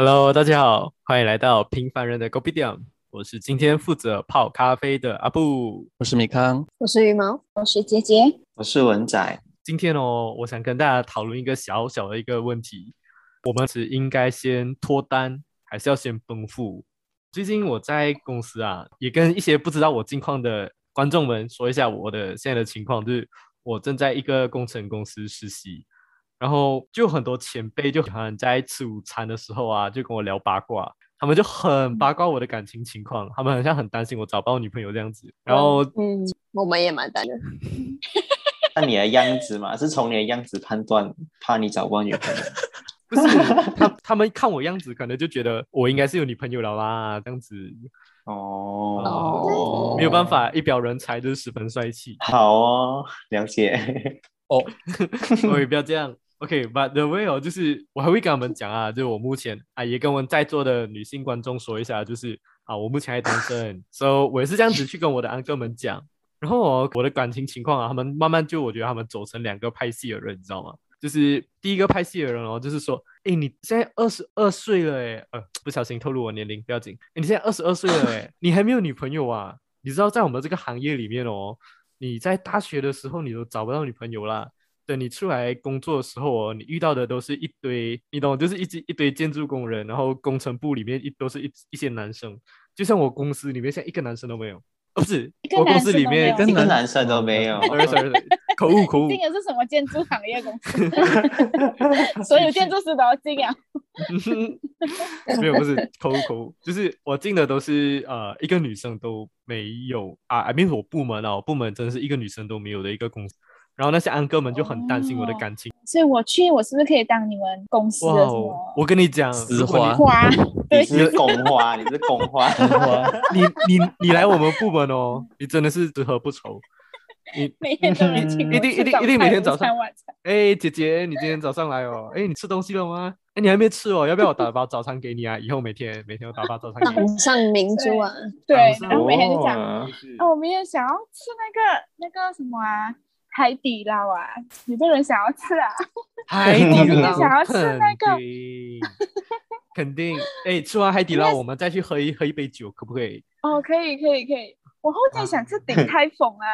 Hello，大家好，欢迎来到平凡人的 Go B 店。我是今天负责泡咖啡的阿布，我是米康，我是羽毛，我是杰杰，我是文仔。今天哦，我想跟大家讨论一个小小的一个问题：我们是应该先脱单，还是要先奔赴？最近我在公司啊，也跟一些不知道我近况的观众们说一下我的现在的情况，就是我正在一个工程公司实习。然后就很多前辈就喜欢在吃午餐的时候啊，就跟我聊八卦，他们就很八卦我的感情情况，他们好像很担心我找不到女朋友这样子。然后，嗯，我们也蛮担心。看你的样子嘛，是从你的样子判断，怕你找不到女朋友。不是，他他们看我样子，可能就觉得我应该是有女朋友了啦，这样子。哦，没有办法，一表人才就是十分帅气。好哦，了解。哦，我也不要这样。OK，but the way 哦，就是我还会跟他们讲啊，就是我目前啊，也跟我们在座的女性观众说一下，就是啊，我目前还单身，，so 我也是这样子去跟我的安哥们讲。然后我我的感情情况啊，他们慢慢就我觉得他们走成两个派系的人，你知道吗？就是第一个派系的人哦，就是说，哎，你现在二十二岁了，哎，呃，不小心透露我年龄，不要紧。你现在二十二岁了，哎，你还没有女朋友啊？你知道在我们这个行业里面哦，你在大学的时候你都找不到女朋友啦。等你出来工作的时候哦，你遇到的都是一堆，你懂，就是一一一堆建筑工人，然后工程部里面一都是一一些男生，就像我公司里面，现在一个男生都没有，不是，我公司里面一个男生都没有，口误口误。进的是什么建筑行业公司？所有建筑师都要进啊？没有，不是 口误口误，就是我进的都是呃一个女生都没有啊，I mean 我部门啊，我部门真的是一个女生都没有的一个公司。然后那些安哥们就很担心我的感情，所以我去，我是不是可以当你们公司的什么？我跟你讲，丝花花，你是公花，你是公花，你你你来我们部门哦，你真的是只喝不愁。你 每天都一定一定一定每天早上晚餐。哎，姐姐，你今天早上来哦？哎，你吃东西了吗？哎，你还没吃哦？要不要我打包早餐给你啊？以后每天每天我打包早餐。给你。上明珠啊？对，然后每天就讲，哦，我明天想要吃那个那个什么啊？海底捞啊，有没有人想要吃啊？海 底捞想要吃那个，肯定。哎，吃完海底捞，我们再去喝一喝一杯酒，可不可以？哦，可以，可以，可以。我后天想吃鼎泰丰啊。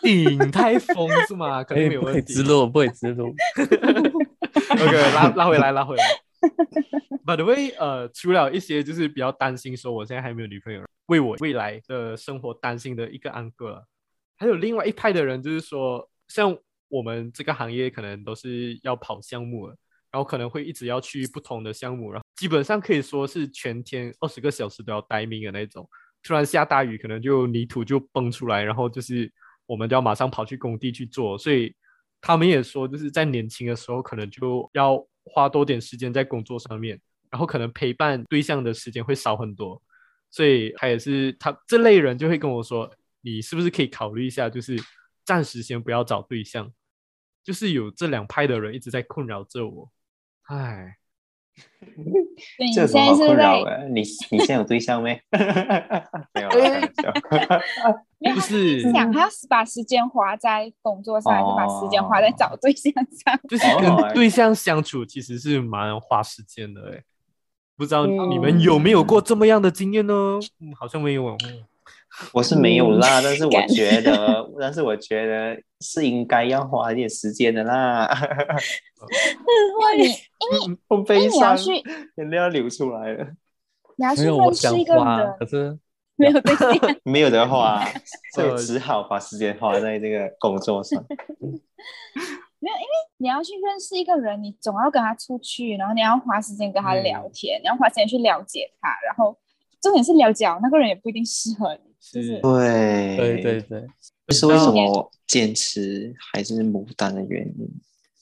鼎泰丰是吗？肯定没有 问题。直路不会直路。OK，拉拉回来，拉回来。By the way，呃，除了一些就是比较担心说我现在还没有女朋友，为我未来的生活担心的一个安哥，还有另外一派的人，就是说。像我们这个行业可能都是要跑项目的，然后可能会一直要去不同的项目，然后基本上可以说是全天二十个小时都要待命的那种。突然下大雨，可能就泥土就崩出来，然后就是我们就要马上跑去工地去做。所以他们也说，就是在年轻的时候可能就要花多点时间在工作上面，然后可能陪伴对象的时间会少很多。所以他也是他这类人就会跟我说，你是不是可以考虑一下，就是。暂时先不要找对象，就是有这两派的人一直在困扰着我。唉，这什么困扰？你你现在有对象没？没有，不是想他把时间花在工作上，还是把时间花在找对象上？就是跟对象相处其实是蛮花时间的。哎，不知道你们有没有过这么样的经验呢？嗯，好像没有。我是没有啦，但是我觉得，但是我觉得是应该要花一点时间的啦。因为 因为我悲伤，眼泪要流出来了。你要去认识一个人，可是没有对象，没有的话，所以只好把时间花在这个工作上。没有，因为你要去认识一个人，你总要跟他出去，然后你要花时间跟他聊天，你要花时间去了解他，然后重点是了解那个人也不一定适合你。是，对对对对，这是为什么坚持还是牡丹的原因。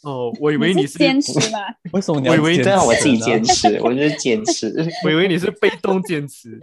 哦，我以为你是坚持吗？为什么？我以为这样我自己坚持，我就是坚持。我以为你是被动坚持，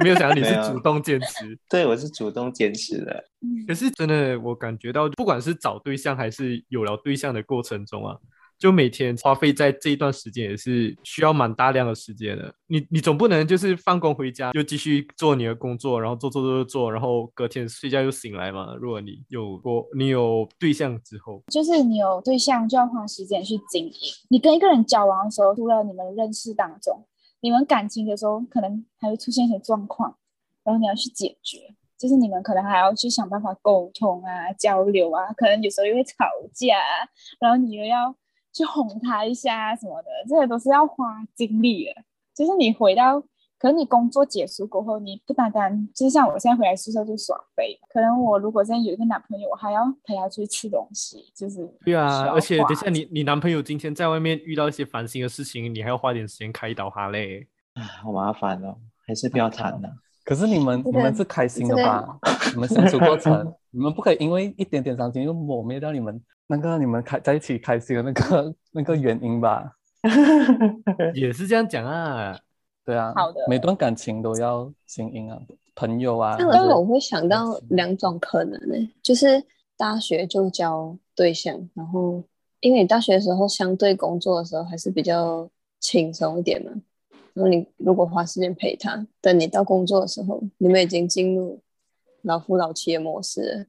没有想到你是主动坚持。对，我是主动坚持的。可是真的，我感觉到，不管是找对象还是有了对象的过程中啊。就每天花费在这一段时间也是需要蛮大量的时间的。你你总不能就是放工回家就继续做你的工作，然后做做做做做，然后隔天睡觉又醒来嘛？如果你有过你有对象之后，就是你有对象就要花时间去经营。你跟一个人交往的时候，除了你们认识当中，你们感情的时候，可能还会出现一些状况，然后你要去解决，就是你们可能还要去想办法沟通啊、交流啊，可能有时候又会吵架，然后你又要去哄他一下啊什么的，这些都是要花精力的。就是你回到，可能你工作结束过后，你不单单就是像我现在回来宿舍就耍飞，可能我如果现在有一个男朋友，我还要陪他出去吃东西，就是对啊，而且等一下你你男朋友今天在外面遇到一些烦心的事情，你还要花点时间开导他嘞。啊，好麻烦哦，还是不要谈了。可是你们这个你们是开心的这个吧？你们相处过程，你们不可以因为一点点伤心就抹灭掉你们那个你们开在一起开心的那个 那个原因吧？也是这样讲啊，对啊，好的。每段感情都要经营啊，朋友啊，这样或者的话我会想到两种可能呢、就是大学就交对象，然后因为你大学的时候相对工作的时候还是比较轻松一点嘛，然后你如果花时间陪他，等你到工作的时候，你们已经进入老夫老妻的模式了，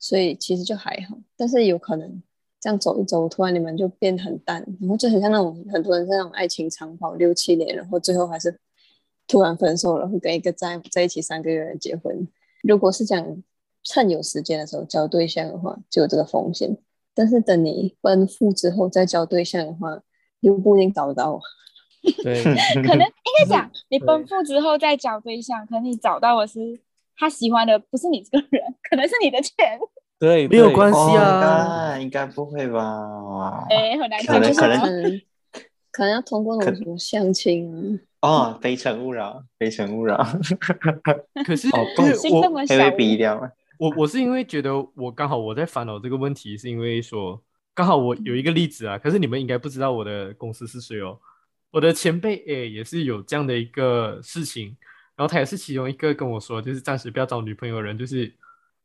所以其实就还好，但是有可能这样走一走，突然你们就变很淡，然后就很像那种很多人是那种爱情长跑六七年，然后最后还是突然分手了，会跟一个在在一起三个月的人结婚。如果是讲趁有时间的时候交对象的话，就有这个风险。但是等你奔赴之后再交对象的话，又不一定找得到。对，可能应该讲，你奔赴之后再找对象，可能你找到的是他喜欢的，不是你这个人，可能是你的钱。对，没有对关系啊。哦应该不会吧？哎，很难可讲，能可能就是可能可能要通过那种什么相亲啊，哦，非诚勿扰，非诚勿扰，可是 哦因为心这我会被逼掉吗？我我是因为觉得我刚好我在烦恼这个问题，是因为说刚好我有一个例子啊，可是你们应该不知道我的公司是谁哦。我的前辈诶也是有这样的一个事情，然后他也是其中一个跟我说，就是暂时不要找女朋友的人，就是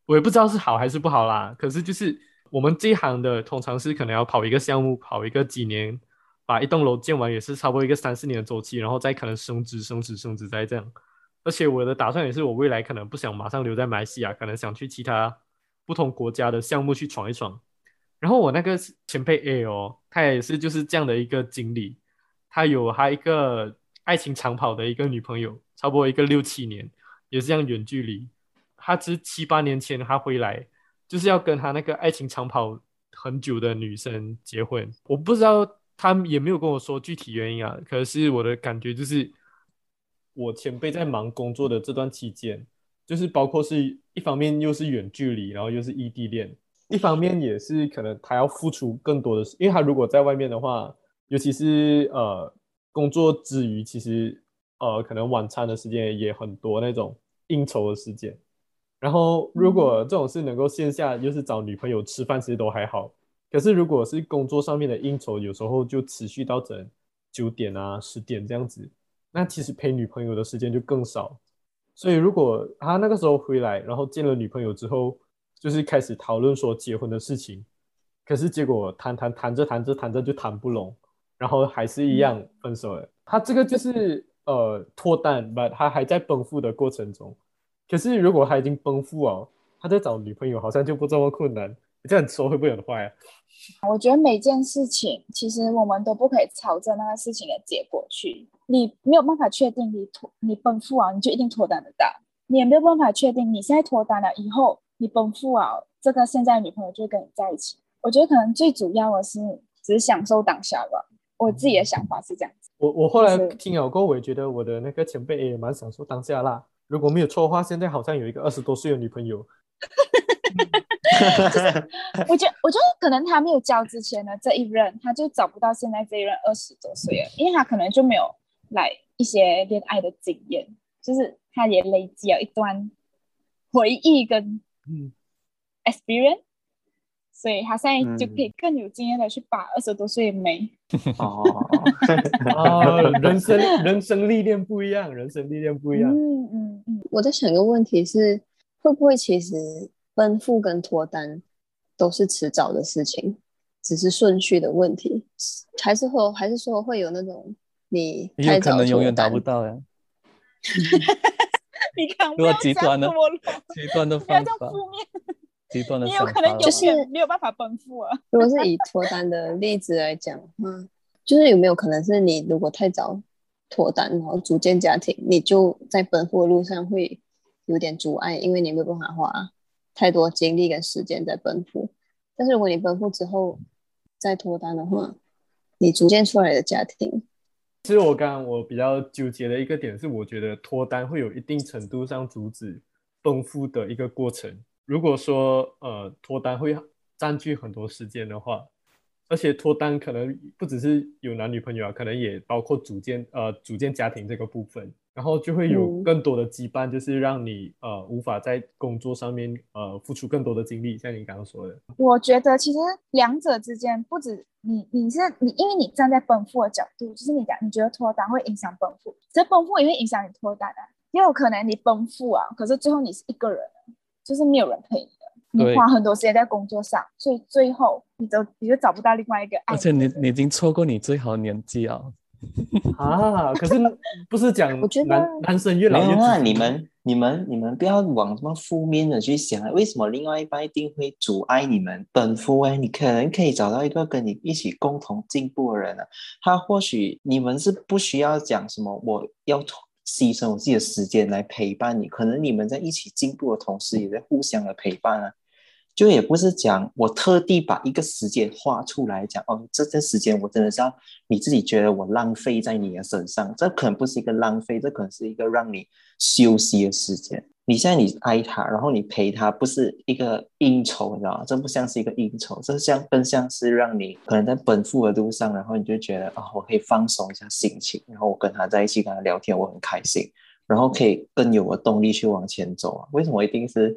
我也不知道是好还是不好啦。可是就是我们这一行的，通常是可能要跑一个项目，跑一个几年，把一栋楼建完，也是差不多一个三四年的周期，然后再可能升职、升职、升职，再这样。而且我的打算也是，我未来可能不想马上留在马来西亚，可能想去其他不同国家的项目去闯一闯。然后我那个前辈 A 哦，他也是就是这样的一个经历，他有他一个爱情长跑的一个女朋友，差不多一个六七年，也是这样远距离。他只是七八年前他回来，就是要跟他那个爱情长跑很久的女生结婚。我不知道他也没有跟我说具体原因啊，可是我的感觉就是，我前辈在忙工作的这段期间，就是包括是一方面又是远距离，然后又是异地恋，一方面也是可能他要付出更多的，因为他如果在外面的话，尤其是呃工作之余，其实呃可能晚餐的时间也很多那种应酬的时间。然后如果这种事能够线下，就是找女朋友吃饭，其实都还好。可是如果是工作上面的应酬，有时候就持续到整九点啊、十点这样子，那其实陪女朋友的时间就更少。所以如果他那个时候回来，然后见了女朋友之后，就是开始讨论说结婚的事情，可是结果谈谈谈着谈着谈着就谈不拢，然后还是一样分手了。他这个就是呃脱单吧，他还在奔赴的过程中。可是如果他已经奔赴哦，他在找女朋友好像就不这么困难。这样说会不会很坏啊？我觉得每件事情，其实我们都不可以朝着那个事情的结果去。你没有办法确定你脱你奔赴啊，你就一定脱单得到；你也没有办法确定你现在脱单了以后，你奔赴啊，这个现在女朋友就会跟你在一起。我觉得可能最主要的是只是享受当下吧。我自己的想法是这样子。我我后来听了过后，我也觉得我的那个前辈也蛮享受当下啦。如果没有错的话，现在好像有一个二十多岁的女朋友。我觉得，我觉得可能他没有交之前的这一任，他就找不到现在这一任二十多岁了，因为他可能就没有来一些恋爱的经验，就是他也累积了一段回忆跟嗯 experience，所以他现在就可以更有经验的去把二十多岁的美。哦，啊，人生人生历练不一样，人生历练不一样。嗯嗯嗯，我在想一个问题是，会不会其实奔赴跟脱单都是迟早的事情，只是顺序的问题，还是会有还是说会有那种你也有可能永远达不到呀。你看，如果极端的极端的方法，极端的你有可能就是没有办法奔赴啊。如果是以脱单的例子来讲，嗯，就是有没有可能是你如果太早脱单，然后组建家庭，你就在奔赴的路上会有点阻碍，因为你没有办法花太多精力跟时间在奔赴。但是如果你奔赴之后再脱单的话，你组建出来的家庭，其实我刚刚我比较纠结的一个点是，我觉得脱单会有一定程度上阻止奔赴的一个过程。如果说呃脱单会占据很多时间的话，而且脱单可能不只是有男女朋友啊，可能也包括组建呃组建家庭这个部分，然后就会有嗯。更多的羁绊，就是让你呃无法在工作上面呃付出更多的精力，像你刚刚说的，我觉得其实两者之间不止你，你是你，因为你站在奔赴的角度，就是你讲你觉得脱单会影响奔赴，其实奔赴也会影响你脱单啊，也有可能你奔赴啊，可是最后你是一个人，就是没有人陪你的，你花很多时间在工作上，所以最后你都你就找不到另外一个爱而且你你已经错过你最好的年纪啊！啊，可是不是讲我觉得男男生越老越没有啊，你们、你们、你们不要往什么负面的去想啊。为什么另外一半一定会阻碍你们奔赴？哎，你可能可以找到一个跟你一起共同进步的人啊。他或许你们是不需要讲什么，我要牺牲我自己的时间来陪伴你。可能你们在一起进步的同时，也在互相的陪伴啊。就也不是讲我特地把一个时间画出来讲哦，这段时间我真的是要你自己觉得我浪费在你的身上，这可能不是一个浪费，这可能是一个让你休息的时间。你现在你爱他，然后你陪他，不是一个应酬，你知道吗？这不像是一个应酬，这像更像是让你可能在奔赴的路上，然后你就觉得啊、我可以放松一下心情，然后我跟他在一起跟他聊天，我很开心，然后可以更有个动力去往前走啊。为什么一定是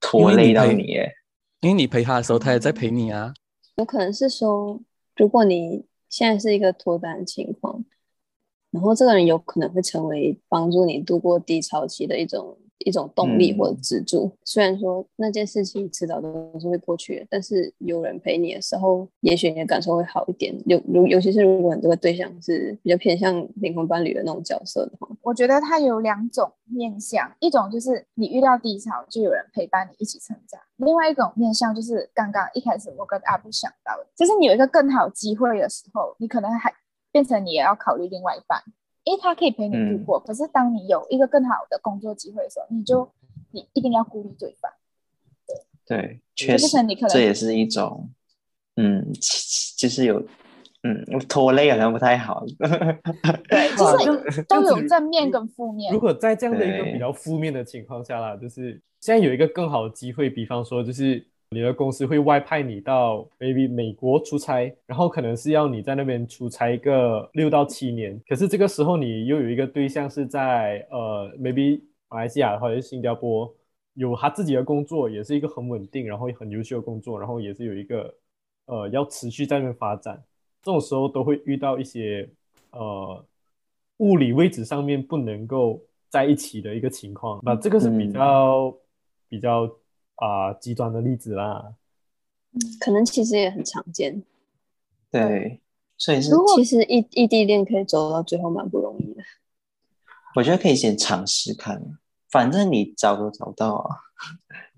拖累到你？耶？因为你陪他的时候，他也在陪你啊。有可能是说，如果你现在是一个脱单情况，然后这个人有可能会成为帮助你度过低潮期的一种一种动力嗯或者支柱。虽然说那件事情迟早都是会过去的，但是有人陪你的时候，也许你的感受会好一点。尤如尤其是如果你这个对象是比较偏向灵魂伴侣的那种角色的话，我觉得它有两种面向，一种就是你遇到低潮就有人陪伴你一起成长，另外一种面向就是刚刚一开始我跟阿布想到的，就是你有一个更好机会的时候，你可能还变成你也要考虑另外一半，因为他可以陪你度嗯过，可是当你有一个更好的工作机会的时候，你就你一定要顾虑对方，对，就确实你可，能这也是一种，嗯，其就是有，嗯，拖累好像不太好。对，哇就是都有正面跟负面如。果在这样的一个比较负面的情况下啦，就是现在有一个更好的机会，比方说就是你的公司会外派你到 maybe 美国出差，然后可能是要你在那边出差一个六到七年，可是这个时候你又有一个对象是在呃 maybe 马来西亚或者是新加坡，有他自己的工作，也是一个很稳定，然后很优秀的工作，然后也是有一个呃要持续在那边发展，这种时候都会遇到一些呃物理位置上面不能够在一起的一个情况，那这个是比嗯。较、比较啊、极端的例子啦。可能其实也很常见。对，所以是如果其实异异地恋可以走到最后蛮不容易的。我觉得可以先尝试看，反正你找都找到啊，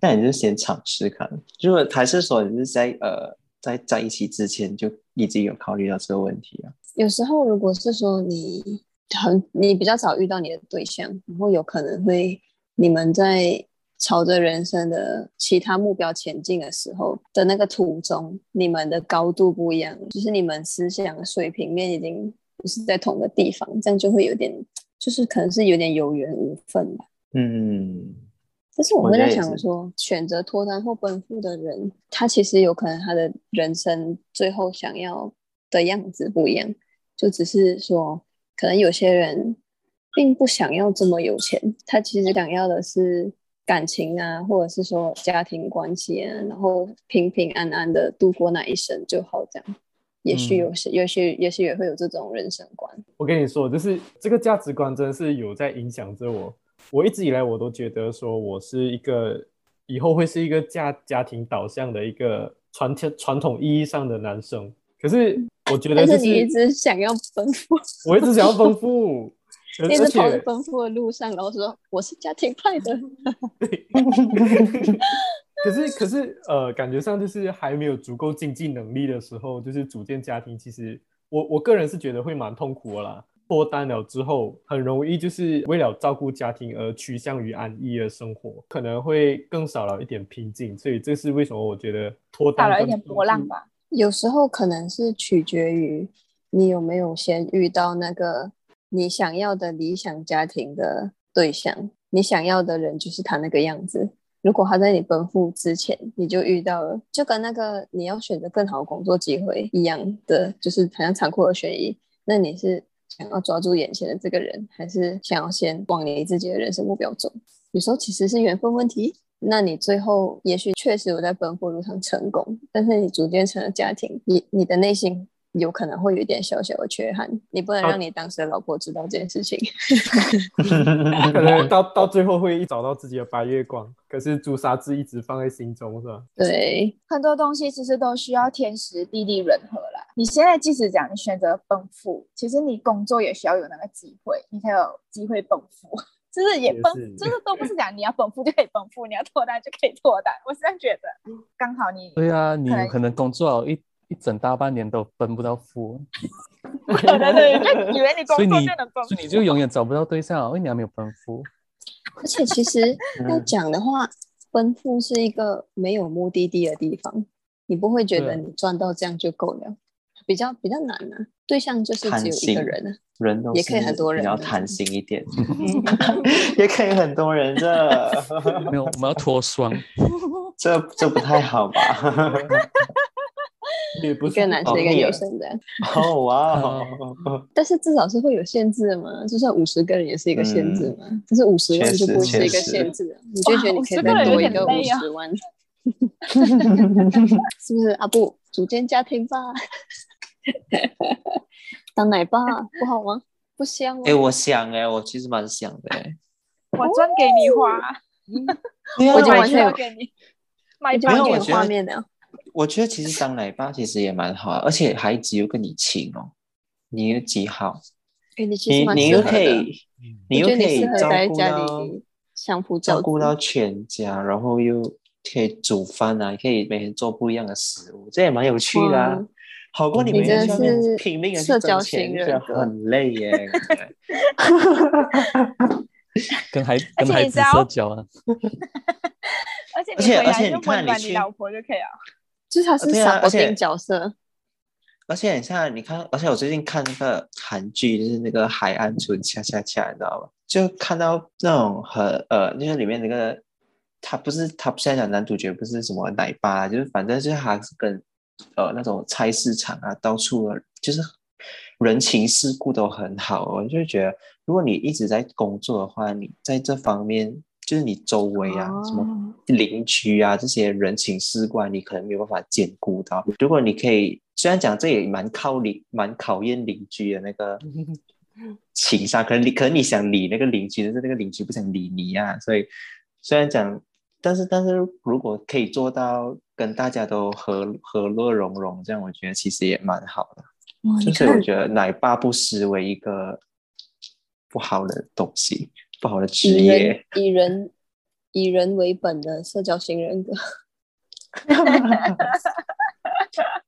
那你就先尝试看。如果还是说你是在呃在在一起之前就已经有考虑到这个问题啊？有时候如果是说你很你比较早遇到你的对象，然后有可能会你们在朝着人生的其他目标前进的时候的那个途中，你们的高度不一样，就是你们思想的水平面已经不是在同个地方，这样就会有点，就是可能是有点有缘无分吧。嗯，但是我们在想说，选择脱单或奔赴的人，他其实有可能他的人生最后想要的样子不一样，就只是说，可能有些人并不想要这么有钱，他其实想要的是感情啊，或者是说家庭关系啊，然后平平安安的度过那一生就好，这样。也许嗯有些，也许也许也会有这种人生观。我跟你说，就是这个价值观真的是有在影响着我。我一直以来我都觉得说我是一个以后会是一个家家庭导向的一个传统传统意义上的男生。可是我觉得但就是你一直想要丰富，我一直想要丰富，一直跑在且奔赴的路上，然后说我是家庭派的。可是可是呃，感觉上就是还没有足够经济能力的时候，就是组建家庭，其实我我个人是觉得会蛮痛苦的啦。脱单了之后，很容易就是为了照顾家庭而趋向于安逸的生活，可能会更少了一点平静。所以这是为什么我觉得脱单少了一点波浪吧。有时候可能是取决于你有没有先遇到那个你想要的理想家庭的对象，你想要的人就是他那个样子。如果他在你奔赴之前你就遇到了，就跟那个你要选择更好的工作机会一样的，就是好像残酷的选一，那你是想要抓住眼前的这个人，还是想要先往你自己的人生目标走？有时候其实是缘分问题。那你最后也许确实有在奔赴路上成功，但是你逐渐成了家庭，你你的内心有可能会有一点小小的缺憾，你不能好让你当时的老婆知道这件事情。可能到到最后会一找到自己的白月光，可是朱砂痣一直放在心中，是吧？对，很多东西其实都需要天时地利人和啦。你现在即使讲你选择奔赴，其实你工作也需要有那个机会，你才有机会奔赴。就是也奔也是，就是都不是讲你要奔赴就可以奔赴，你要脱单就可以脱单。我是这样觉得，刚好你对啊，你可能工作了一一整大半年都奔不到夫，不可能的，就 以为你工作就能奔所以你就永远找不到对象，因为你还没有奔赴。而且其实要讲的话，奔赴是一个没有目的地的地方，你不会觉得你赚到这样就够了，比较比较难啊。对象就是只有一个人啊，人都也可以很多人的比较贪心一点，也可以很多人的，没有，我们要脱双。这这不太好吧？也不是一个男生一个哦女生的，哦哇 但是至少是会有限制的嘛，就算五十个人也是一个限制嘛，就是五十万就不会是一个限制了，你就觉得你可以哇50个人有再多一个五十万，是不是？啊？不组建家庭吧，当奶爸不好吗？不香吗？哎，我想哎，我其实蛮想的哎，我赚给你花，我已经完全有车给你，画面了。我觉得其实当奶爸其实也蛮好的，而且孩子又跟你亲哦，你又几好，哎，你你你又可以，你又可以照顾到相夫照顾到全家，然后又可以煮饭啊，可以每天做不一样的食物，这也蛮有趣的啊哇。好过你你每天真的是拼命的去社交人格很累耶。跟孩跟孩子社交啊，而且而且而你看你老婆就可以了。就是他是对啊而且傻波丁角色，而且你像你看，而且我最近看那个韩剧，就是那个《海岸村恰恰恰》，你知道吗？就看到那种很呃，就是里面那个他不是他现在讲男主角不是什么奶爸啊，就是反正就是他是跟呃那种菜市场啊，到处就是人情世故都很好。我就觉得，如果你一直在工作的话，你在这方面就是你周围啊，什么哦邻居啊这些人情世故啊，你可能没有办法兼顾到。如果你可以，虽然讲这也蛮靠邻，蛮考验邻居的那个 情商，可能你可能你想理那个邻居，但是那个邻居不想理你啊，所以虽然讲，但是但是如果可以做到跟大家都和和乐融融，这样我觉得其实也蛮好的。就是我看觉得奶爸不失为一个不好的东西，不好的职以业人。以人以人为本的社交型人格，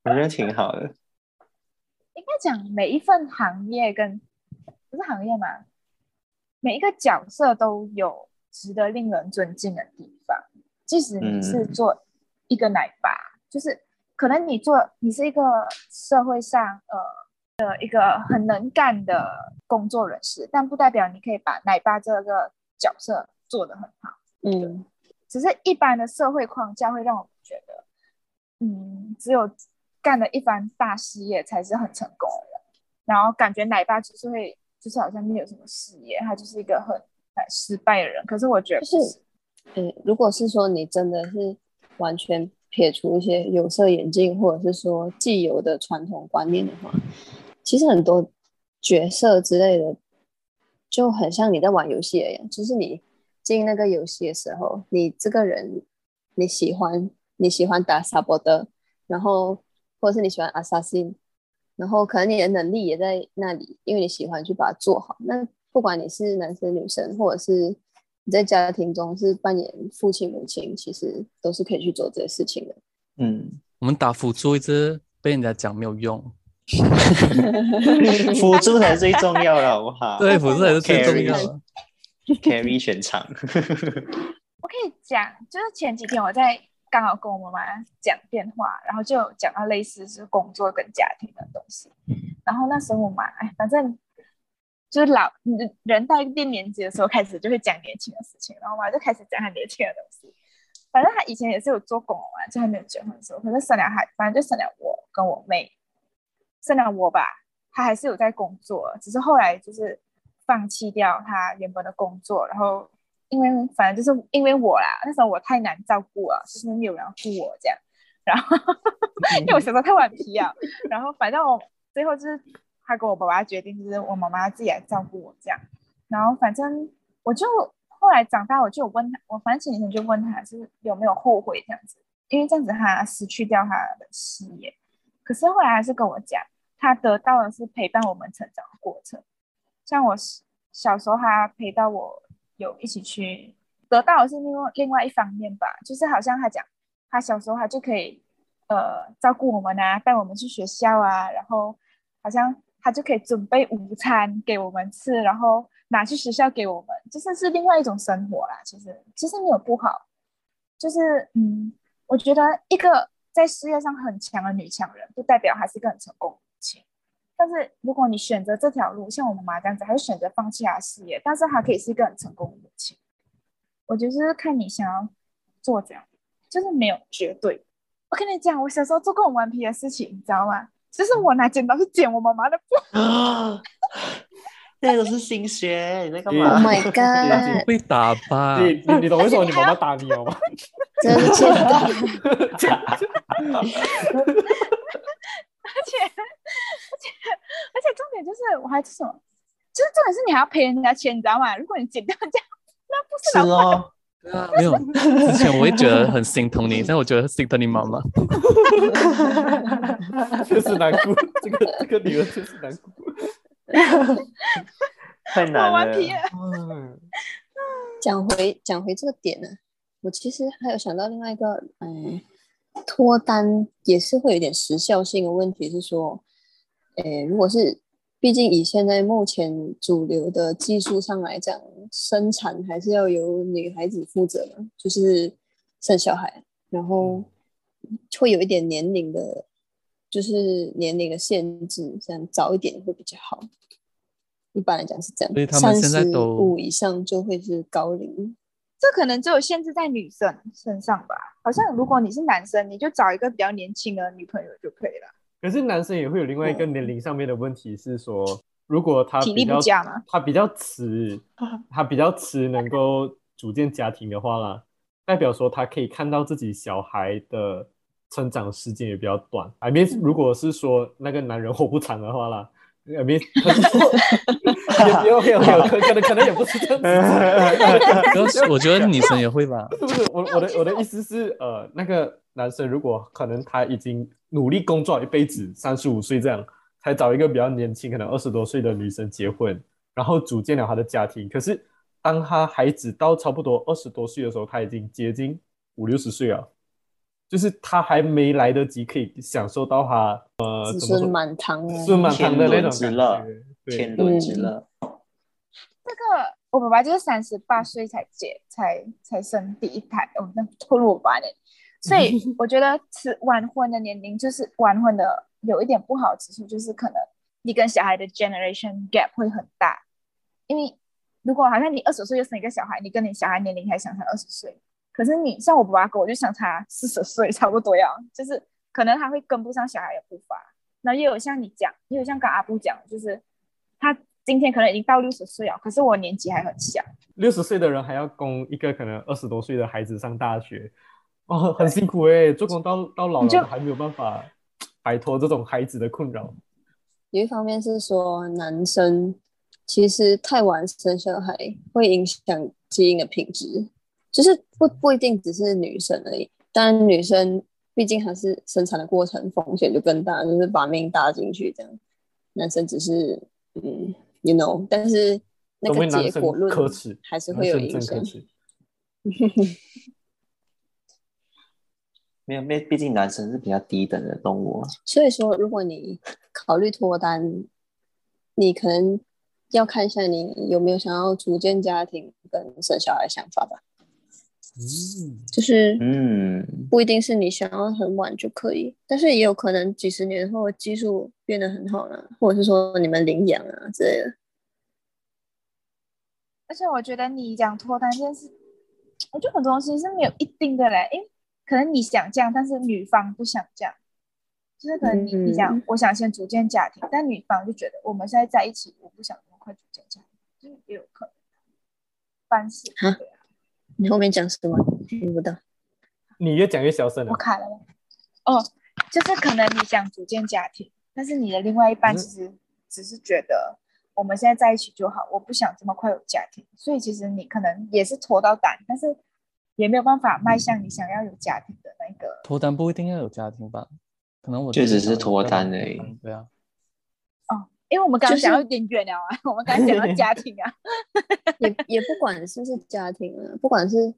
我觉得挺好的。应该讲每一份行业跟不是行业嘛，每一个角色都有值得令人尊敬的地方。即使你是嗯做一个奶爸，就是可能你做你是一个社会上呃的一个很能干的工作人士，但不代表你可以把奶爸这个角色做得很好。嗯，只是一般的社会框架会让我们觉得，嗯，只有干了一番大事业才是很成功的人，然后感觉奶爸就是会，就是好像没有什么事业，他就是一个很很失败的人。可是我觉得不就是嗯，如果是说你真的是完全撇除一些有色眼镜，或者是说既有的传统观念的话，其实很多角色之类的就很像你在玩游戏一样，就是你进那个游戏的时候，你这个人你喜欢你喜欢打萨博德，然后或者是你喜欢 assassin，然后可能你的能力也在那里，因为你喜欢去把它做好。那不管你是男生女生，或者是你在家庭中是扮演父亲母亲，其实都是可以去做这些事情的。嗯，我们打辅助一直被人家讲没有用，辅助才是最重要的，好不好？对，辅助才是最重要的。，carry 全场。我可以讲，就是前几天我在刚好跟我妈妈讲电话，然后就讲到类似是工作跟家庭的东西。然后那时候我妈，哎，反正就是老人人到一定年纪的时候，开始就会讲年轻的事情，然后我妈就开始讲她年轻的东西。反正她以前也是有做工啊，就还没有结婚的时候，可是生了孩，反正就生了我跟我妹，生了我吧，他还是有在工作，只是后来就是放弃掉他原本的工作，然后因为反正就是因为我啦，那时候我太难照顾了，就是没有人顾我这样，然后 因为我小时候太顽皮啊，然后反正我最后就是他跟我爸爸决定，就是我妈妈自己来照顾我这样，然后反正我就后来长大，我就有问他，我反正前几天就问他就是有没有后悔这样子，因为这样子他失去掉他的事业，可是后来还是跟我讲，他得到的是陪伴我们成长的过程，像我小时候他陪到我有一起去，得到的是另外另外一方面吧，就是好像他讲他小时候他就可以呃照顾我们啊，带我们去学校啊，然后好像他就可以准备午餐给我们吃，然后拿去学校给我们，就是是另外一种生活啦。其实其实没有不好，就是嗯，我觉得一个在事业上很强的女强人，不代表她是一个很成功。但是如果你选择这条路，像我妈妈这样子，还是选择放弃她的事业，但是她可以是一个很成功的母亲。我觉得就是看你想要做怎样，就是没有绝对。我跟你讲，我小时候做过很顽皮的事情，你知道吗？就是我拿剪刀去剪我妈妈的布。啊，那都是心学，你在干 Oh？my god！会打吧？你你你懂为什么你妈妈打你了吗？真的 且而且而且重点就是我还是什么，就是重点是你还要赔人家钱，你知道吗？如果你剪掉这样，那不是是老板哦，对啊，没有。之前我也觉得 很心疼你，但我觉得心疼你妈妈。确实难过，这个这个女儿确实难过。太难了。讲回讲回这个点呢，我其实还有想到另外一个，嗯，脱单也是会有点时效性的问题，是说，诶，如果是，毕竟以现在目前主流的技术上来讲，生产还是要由女孩子负责嘛，就是生小孩，然后会有一点年龄的，就是年龄的限制，这样早一点会比较好。一般来讲是这样，所以他们现在三十都五以上就会是高龄。这可能只有限制在女生身上吧。好像如果你是男生，你就找一个比较年轻的女朋友就可以了。可是男生也会有另外一个年龄上面的问题，是说，如果他体力不佳嘛他比较迟，他比较迟能够组建家庭的话啦，代表说他可以看到自己小孩的成长时间也比较短。I mean，如果是说那个男人活不长的话啦，I 是 也有有有可可能可能也不是这样子。可是我觉得女生也会吧。不是我我的我的意思是，呃，那个男生如果可能他已经努力工作一辈子，三十五岁这样，才找一个比较年轻，可能二十多岁的女生结婚，然后组建了他的家庭。可是当他孩子到差不多二十多岁的时候，他已经接近五六十岁了，就是他还没来得及可以享受到他呃子孙满堂啊，子孙满堂的那种感觉。对天伦之乐。这个我爸爸就是三十八岁才结，才才生第一胎，哦，那透露我爸呢。所以 我觉得迟晚婚的年龄就是晚婚的有一点不好之处，就是可能你跟小孩的 generation gap 会很大，因为如果好像你二十岁就生一个小孩，你跟你小孩年龄还相差二十岁，可是你像我爸爸跟我就相差四十岁，差不多呀，就是可能他会跟不上小孩的步伐。那也有像你讲，也有像刚阿布讲，就是他今天可能已经到六十岁了，可是我年纪还很小。六十岁的人还要供一个可能二十多岁的孩子上大学，哦，很辛苦哎，做工到到老了还没有办法摆脱这种孩子的困扰。有一方面是说，男生其实太晚生小孩会影响基因的品质，就是不不一定只是女生而已。当然，女生毕竟还是生产的过程风险就更大，就是把命搭进去这样。男生只是嗯，you know，但是那个结果论可耻，还是会有影响。没有，没毕竟男生是比较低等的动物啊。所以说，如果你考虑脱单，你可能要看一下你有没有想要组建家庭跟生小孩的想法吧。嗯，就是嗯，不一定是你想要很晚就可以，但是也有可能几十年后技术变得很好了，或者是说你们领养啊之类的。而且我觉得你讲脱单这件事，我觉得很多东西是没有一定的嘞，因为可能你想这样，但是女方不想这样，就是可能你你讲嗯。我想先组建家庭，但女方就觉得我们现在在一起，我不想那么快组建家庭，就是也有可能。凡事哈对啊，你后面讲什么？听不到。你越讲越小声了我。卡了吗？哦，就是可能你想组建家庭，但是你的另外一半嗯其实只是觉得我们现在在一起就好，我不想这么快有家庭，所以其实你可能也是脱到单，但是也没有办法迈向你想要有家庭的那个。脱单不一定要有家庭吧？可能我就只是脱单而已对啊，因为我们刚刚就是讲到有点远了啊，我们刚刚讲到家庭啊，也也不管是不是家庭啊，不管是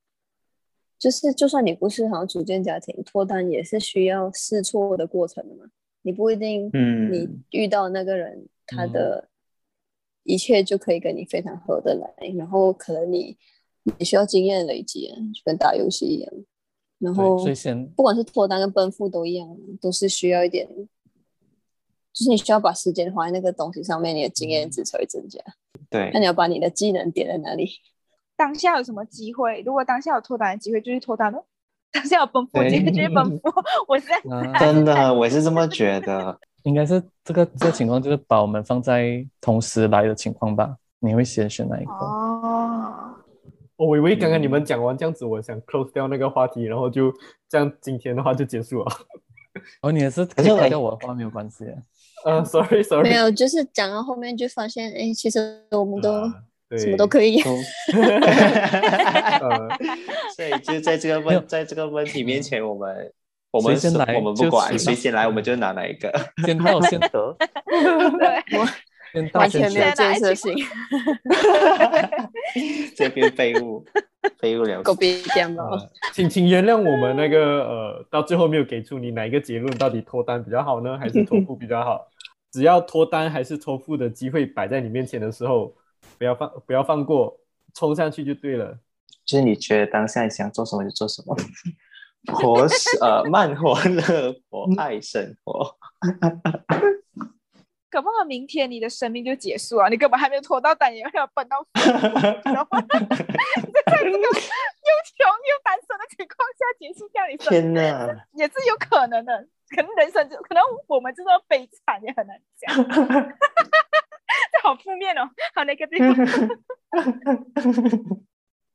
就是就算你不是想要组建家庭，脱单也是需要试错的过程的嘛。你不一定，嗯你遇到那个人，他嗯的一切就可以跟你非常合得来，然后可能你你需要经验累积啊，就跟打游戏一样。然，后所以先不管是脱单跟奔赴都一样，都是需要一点，就是你需要把时间花在那个东西上面，你的经验值才会增加。对那，你要把你的技能点在哪里？当下有什么机会？如果当下有脱单的机会，就去脱单喽；当下有奔赴的机会，就去奔赴。我是在真的，我是这么觉得。应该是这个这个情况就是把我们放在同时来的情况吧？你会先选哪一个？哦，我以为刚刚你们讲完这样子，我想 close 掉那个话题，然后就这样今天的话就结束了。哦，你也是可以是我挂掉我的话没有关系。呃，sorry sorry，没有，就是讲到后面就发现，哎，其实我们都什么都可以。都 呃，所以就在这个问，在这个问题面前，我们我们先来我们不管谁谁先来，我们就拿哪一个。先到先得，对，先到完先全没有得。建设性，这边废物，废物了狗逼掉了。呃请请原谅我们那个呃，到最后没有给出你哪一个结论，到底脱单比较好呢，还是脱裤比较好？只要脱单还是脱付的机会摆在你面前的时候，不要放不要放过，冲上去就对了。就是你觉得当下你想做什么就做什么，活呃慢活乐活爱生活。搞不好明天你的生命就结束了！你根本还没有脱到单，也没有奔到父母，然后 在这个又穷又单身的情况下结束掉你生命，天哪！也是有可能的。可能人生就可能我们就这么悲惨，也很难讲。这好负面哦，好那个地方。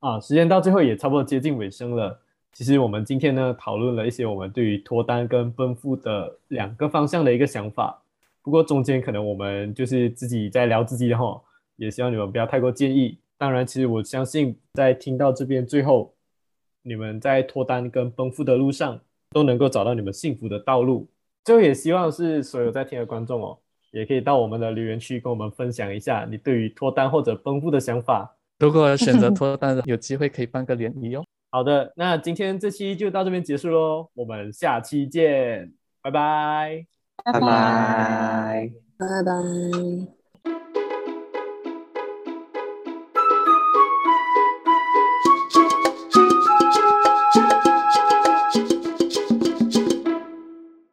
啊，时间到最后也差不多接近尾声了。其实我们今天呢讨论了一些我们对于脱单跟奔赴的两个方向的一个想法，不过中间可能我们就是自己在聊自己的哈，也希望你们不要太过介意。当然，其实我相信在听到这边最后，你们在脱单跟奔赴的路上都能够找到你们幸福的道路。最后也希望是所有在听的观众哦，也可以到我们的留言区跟我们分享一下你对于脱单或者奔赴的想法。如果选择脱单的，有机会可以办个联谊哦。好的，那今天这期就到这边结束喽，我们下期见，拜拜。拜拜。拜拜。